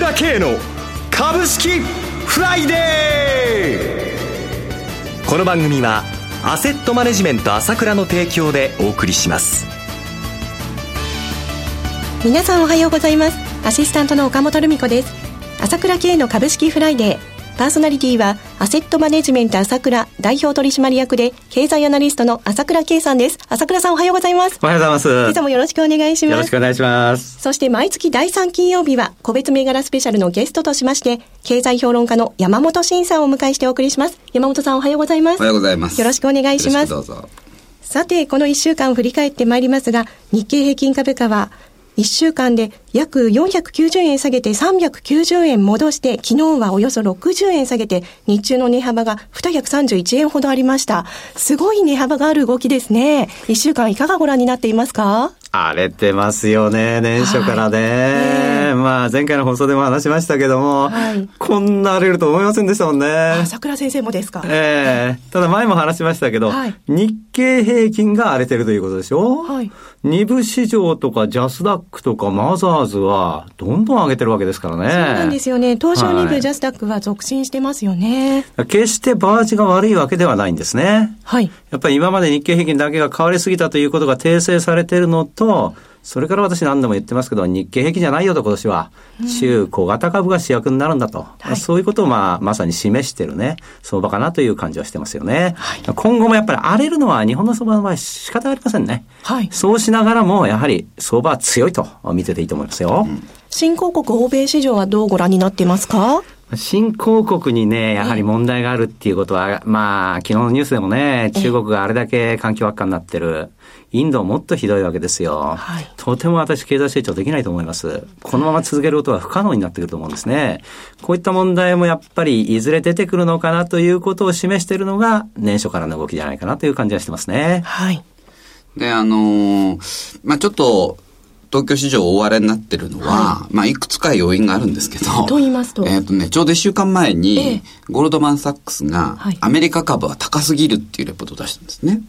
倉慶の株式フライデー。この番組はアセットマネジメント朝倉の提供でお送りします。皆さんおはようございます。アシスタントの岡本留美子です。朝倉慶の株式フライデー。パーソナリティは、アセットマネジメント朝倉代表取締役で、経済アナリストの朝倉慶さんです。朝倉さんおはようございます。おはようございます。今朝もよろしくお願いします。よろしくお願いします。そして毎月第3金曜日は、個別銘柄スペシャルのゲストとしまして、経済評論家の山本慎さんをお迎えしてお送りします。山本さんおはようございます。おはようございます。よろしくお願いします。どうぞ。さて、この1週間振り返ってまいりますが、日経平均株価は、1週間で約490円下げて390円戻して、昨日はおよそ60円下げて、日中の値幅が231円ほどありました。すごい値幅がある動きですね。1週間いかがご覧になっていますか？荒れてますよね、年初からね。はい、まあ、前回の放送でも話しましたけども、はい、こんな荒れると思いませんでしたもんね。桜先生もですか？ええー、ただ前も話しましたけど、はい、日経平均が荒れてるということでしょ？はい。二部市場とかジャスダックとかマザーズはどんどん上げてるわけですからね。そうなんですよね。東証二部ジャスダックは続伸してますよね。決してバージが悪いわけではないんですね。はい。やっぱり今まで日経平均だけが変わりすぎたということが訂正されているのと、それから私何度も言ってますけど、日経平均じゃないよと今年は、中小型株が主役になるんだと。はい、そういうことをまあ、まさに示してるね、相場かなという感じはしてますよね。はい、今後もやっぱり荒れるのは日本の相場の場合仕方ありませんね。はい、そうしながらも、やはり相場は強いと見てていいと思いますよ。うん、新興国欧米市場はどうご覧になっていますか？新興国にね、やはり問題があるっていうことは、まあ、昨日のニュースでもね、中国があれだけ環境悪化になってる。インドはもっとひどいわけですよ。はい、とても私、経済成長できないと思います。このまま続けることは不可能になってくると思うんですね。こういった問題もやっぱりいずれ出てくるのかなということを示しているのが、年初からの動きじゃないかなという感じがしてますね。はい。で、あのー、まあちょっと、東京市場大荒れになってるのは、はい、まあ、いくつか要因があるんですけど、と言いますと、えっ、とね、ちょうど一週間前に、ゴールドマン・サックスが、アメリカ株は高すぎるっていうレポートを出したんですね。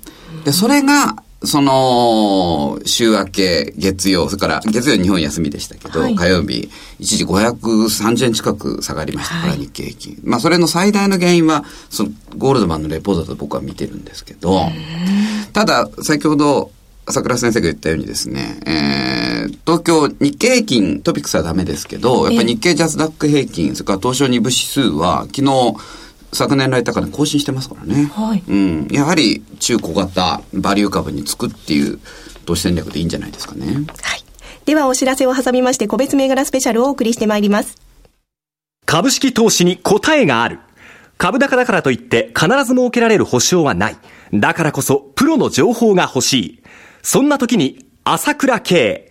で、それが、その、週明け、月曜、それから月曜日本休みでしたけど、はい、火曜日、一時530円近く下がりましたから、日経平均。まあ、それの最大の原因は、その、ゴールドマンのレポートだと僕は見てるんですけど、ただ、先ほど、朝倉先生が言ったようにですね、えー、東京日経平均トピックスはダメですけど、やっぱり日経ジャスダック平均、それから東証二部指数は昨日、昨年来高値更新してますからね。はい。うん。やはり中小型バリュー株につくっていう投資戦略でいいんじゃないですかね。はい。ではお知らせを挟みまして個別銘柄スペシャルをお送りしてまいります。株式投資に答えがある。株高だからといって必ず設けられる保証はない。だからこそプロの情報が欲しい。そんな時に朝倉慶。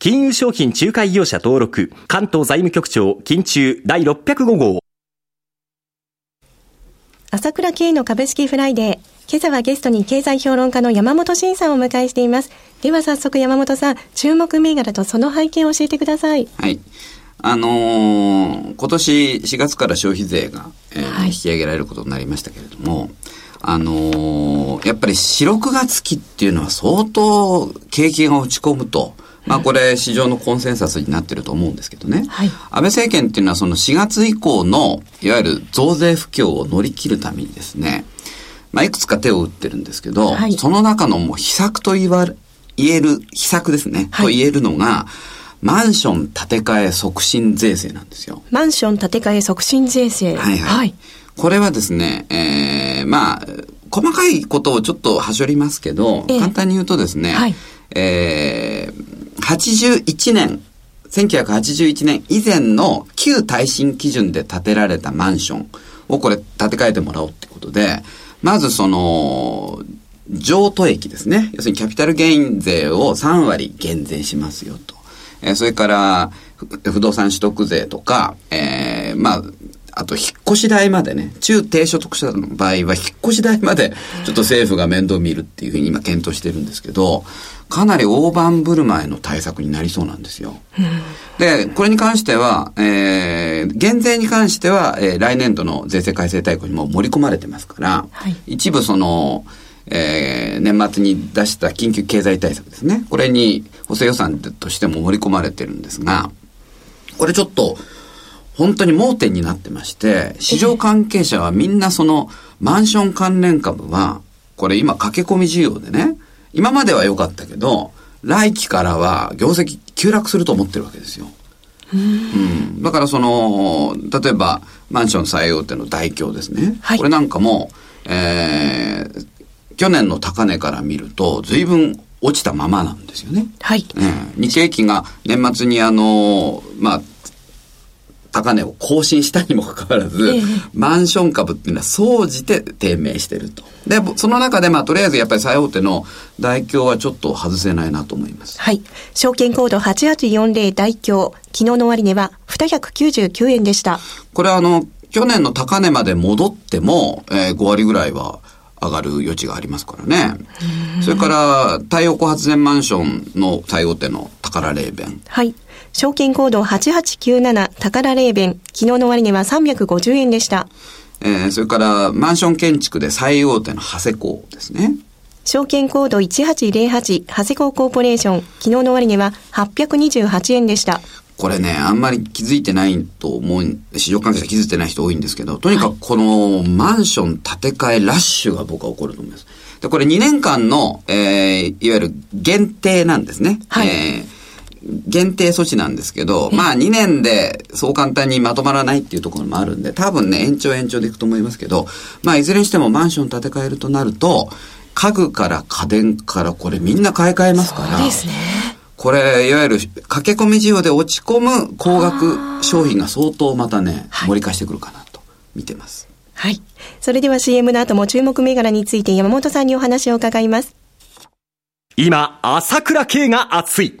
金融商品仲介業者登録、関東財務局長、金中第605号。朝倉慶の株式フライデー。今朝はゲストに経済評論家の山本伸さんをお迎えしています。では早速山本さん、注目銘柄とその背景を教えてください。はい。あのー、今年4月から消費税が、えー、はい、引き上げられることになりましたけれども、あのー、やっぱり4、6月期っていうのは相当景気が落ち込むと、まあこれ市場のコンセンサスになってると思うんですけどね。はい、安倍政権っていうのはその4月以降のいわゆる増税不況を乗り切るためにですね、まあいくつか手を打ってるんですけど、はい、その中のもう秘策と言われ、言える、秘策ですね、はい、と言えるのが、マンション建て替え促進税制なんですよ。マンション建て替え促進税制。はいはい。はい、これはですね、えー、まあ、細かいことをちょっとはしょりますけど、えー、簡単に言うとですね、はい、えー、81年、1981年以前の旧耐震基準で建てられたマンションをこれ建て替えてもらおうってことで、まずその、譲渡益ですね。要するにキャピタルゲイン税を3割減税しますよと。えー、それから、不動産取得税とか、えー、まあ、あと、引っ越し代までね、中低所得者の場合は、引っ越し代まで、ちょっと政府が面倒見るっていうふうに今検討してるんですけど、かなり大盤振る舞いの対策になりそうなんですよ。で、これに関しては、えー、減税に関しては、えー、来年度の税制改正大綱にも盛り込まれてますから、はい、一部その、えー、年末に出した緊急経済対策ですね。これに補正予算としても盛り込まれてるんですが、これちょっと、本当に盲点になってまして、市場関係者はみんなそのマンション関連株は、これ今駆け込み需要でね、今までは良かったけど、来期からは業績急落すると思ってるわけですよ。うん、だからその、例えば、マンション最大手の大京ですね。はい、これなんかも、えー、去年の高値から見ると、随分落ちたままなんですよね。はい。えー、日経平均が年末にあの、まあ、高値を更新したにもかかわらず、ええ、マンション株っていうのは総じて低迷してると。で、その中でまあとりあえずやっぱり最大手の大京はちょっと外せないなと思います。はい。証券コード8840大京、昨日の終値は299円でした。これはあの、去年の高値まで戻っても、えー、5割ぐらいは上がる余地がありますからね。それから、太陽光発電マンションの最大手の宝霊弁。はい。証券コード8897宝霊弁。昨日の終値は350円でした。えー、それからマンション建築で最大手の長谷工ですね。証券コード1808長谷工コーポレーション。昨日の終値は828円でした。これね、あんまり気づいてないと思う、市場関係者気づいてない人多いんですけど、とにかくこのマンション建て替えラッシュが僕は起こると思います。で、これ2年間の、えー、いわゆる限定なんですね。はい、えー限定措置なんですけど、まあ2年でそう簡単にまとまらないっていうところもあるんで、多分ね、延長延長でいくと思いますけど、まあいずれにしてもマンション建て替えるとなると、家具から家電からこれみんな買い替えますから。そうですね。これ、いわゆる駆け込み需要で落ち込む高額商品が相当またね、盛り返してくるかなと見てます。はい。それでは CM の後も注目銘柄について山本さんにお話を伺います。今、朝倉慶が熱い。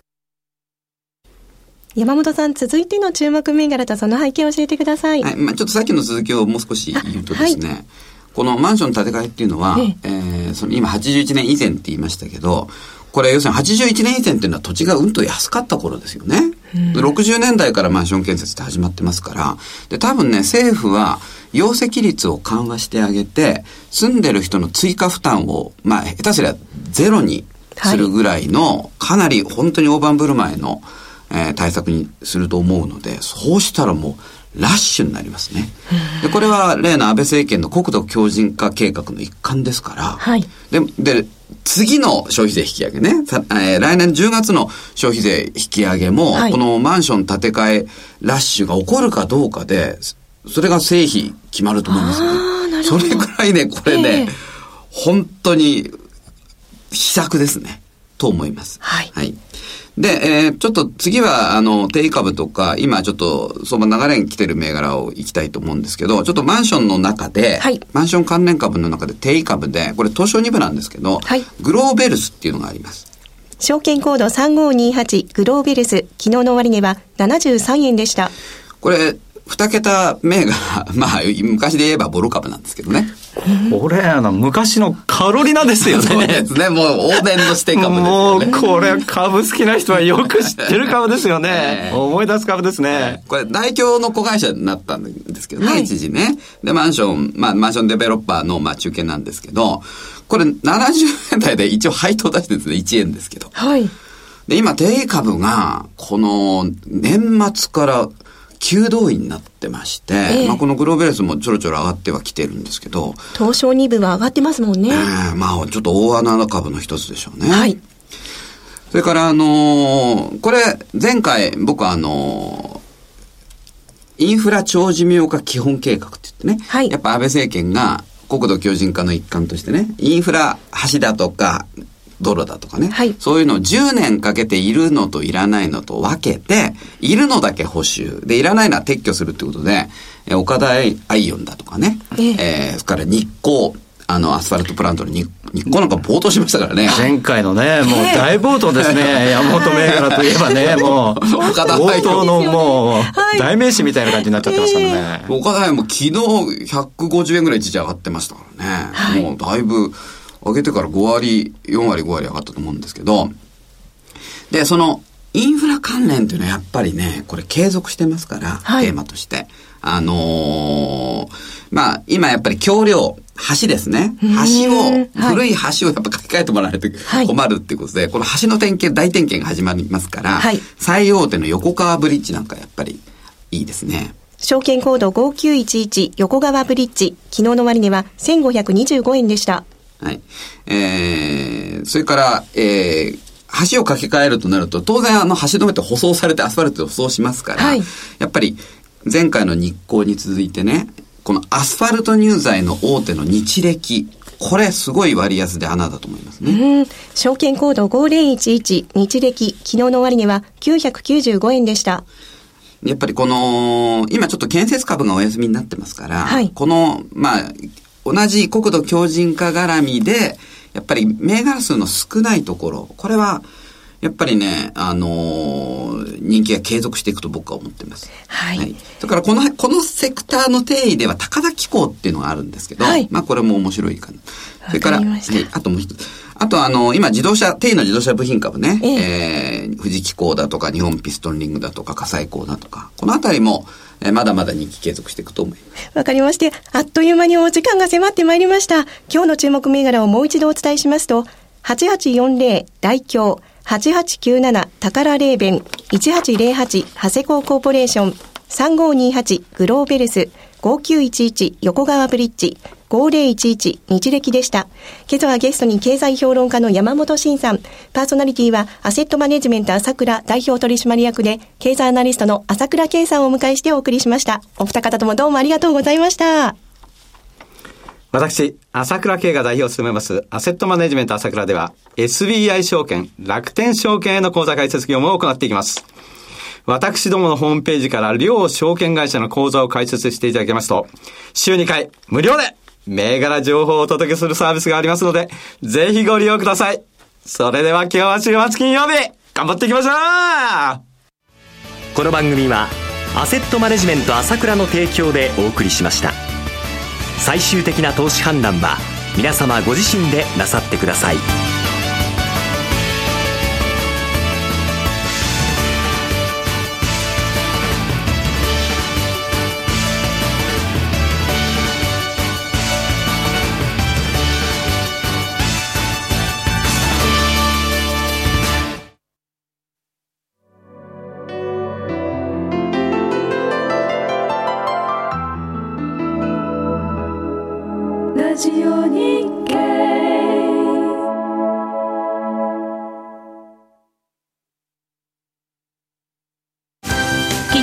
山本さん、続いての注目銘柄とその背景を教えてください。はい、まあちょっとさっきの続きをもう少し言うとですね、はい、このマンション建て替えっていうのは、ええ。ー、その今81年以前って言いましたけど、これ要するに81年以前っていうのは土地がうんと安かった頃ですよね。うん、60年代からマンション建設って始まってますから、で、多分ね、政府は、容積率を緩和してあげて、住んでる人の追加負担を、まあ、下手すりゃゼロにするぐらいの、かなり本当に大盤振る舞いの、えー、対策にすると思うので、そうしたらもう、ラッシュになりますね。で、これは例の安倍政権の国土強靭化計画の一環ですから、はい、で、で、次の消費税引き上げね、えー、来年10月の消費税引き上げも、はい、このマンション建て替えラッシュが起こるかどうかで、それが成否決まると思いますね。それくらいね、これね、えー、本当に秘策ですね。と思います。はい。はい。で、えー、ちょっと次は、あの、定位株とか、今ちょっと、相場流れに来てる銘柄をいきたいと思うんですけど、ちょっとマンションの中で、はい、マンション関連株の中で定位株で、これ東証2部なんですけど、はい、グローベルスっていうのがあります。証券コード3528グローベルス、昨日の終値は73円でした。これ、二桁銘柄、まあ、昔で言えばボロ株なんですけどね。これ、あの、昔のカロリナですよね。そうですね。もう、往年の視点株ですよね。もう、これ、株好きな人はよく知ってる株ですよね。思い出す株ですね。これ、大京の子会社になったんですけどね、はい、一時ね。で、マンション、まあ、マンションデベロッパーの、まあ、中堅なんですけど、これ、70年代で一応配当出してるんですね、1円ですけど。はい。で、今、定株が、この、年末から、急動員になってまして、えー、まあこのグローベルスもちょろちょろ上がってはきてるんですけど。東証2部は上がってますもんね。えー、まあちょっと大穴株の一つでしょうね。はい。それからあのー、これ前回僕はあのー、インフラ長寿命化基本計画って言ってね、はい、やっぱ安倍政権が国土強靭化の一環としてね、インフラ橋だとか道路だとかね、はい、そういうのを10年かけているのといらないのと分けて、いるのだけ補修。で、いらないのは撤去するってことで、え岡田アイオンだとかね、えー、えー、それから日光、あの、アスファルトプラントの日日光なんか冒頭しましたからね。前回のね、もう大冒頭ですね。山本銘柄といえばね、もう、岡田冒頭のもう、代名詞みたいな感じになっちゃってますからね。岡田も昨日150円ぐらい一時上がってましたからね。もうだいぶ、上げてから5割、4割、5割上がったと思うんですけど、で、その、インフラ関連っていうのはやっぱりね、これ継続してますから、はい、テーマとして。あのー、まあ、今やっぱり橋梁、橋ですね。橋を、古い橋をやっぱ書き換えてもらわないと困るっていうことで、はい、この橋の点検、大点検が始まりますから、はい、最大手の横川ブリッジなんかやっぱりいいですね。証券コード5911横川ブリッジ、昨日の終値は1525円でした。はい。えー、それから、えー、橋を架け替えるとなると、当然あの橋の上って舗装されてアスファルトで舗装しますから、はい、やっぱり前回の日光に続いてね、このアスファルト入材の大手の日歴、これすごい割安で穴だと思いますね。証券コード5011日歴、昨日の終値は995円でした。やっぱりこの、今ちょっと建設株がお休みになってますから、はい、この、まあ、同じ国土強靭化絡みで、やっぱり銘柄数の少ないところ、これは、やっぱりね、あのー、人気が継続していくと僕は思ってます。はい。はい、だからこの、このセクターの定義では高田機構っていうのがあるんですけど、はい、まあこれも面白いかな。それから、はい、あともう一つ。あとあの、今自動車、定位の自動車部品株ね、ええー、富士機構だとか日本ピストンリングだとか火災工だとか、このあたりも、えー、まだまだ人気継続していくと思います。わかりまして、あっという間にお時間が迫ってまいりました。今日の注目銘柄をもう一度お伝えしますと、8840大京、8897宝レーベン、1808長谷工コーポレーション、3528グローベルス、5911横川ブリッジ、5011日暦でした。今朝はゲストに経済評論家の山本慎さん、パーソナリティはアセットマネジメント朝倉代表取締役で、経済アナリストの朝倉圭さんをお迎えしてお送りしました。お二方ともどうもありがとうございました。私、朝倉慶が代表を務めます、アセットマネジメント朝倉では、SBI 証券、楽天証券への口座開設業務を行っていきます。私どものホームページから両証券会社の口座を開設していただけますと、週2回無料で銘柄情報をお届けするサービスがありますので、ぜひご利用ください。それでは今日は週末金曜日、頑張っていきましょうこの番組は、アセットマネジメント朝倉の提供でお送りしました。最終的な投資判断は、皆様ご自身でなさってください。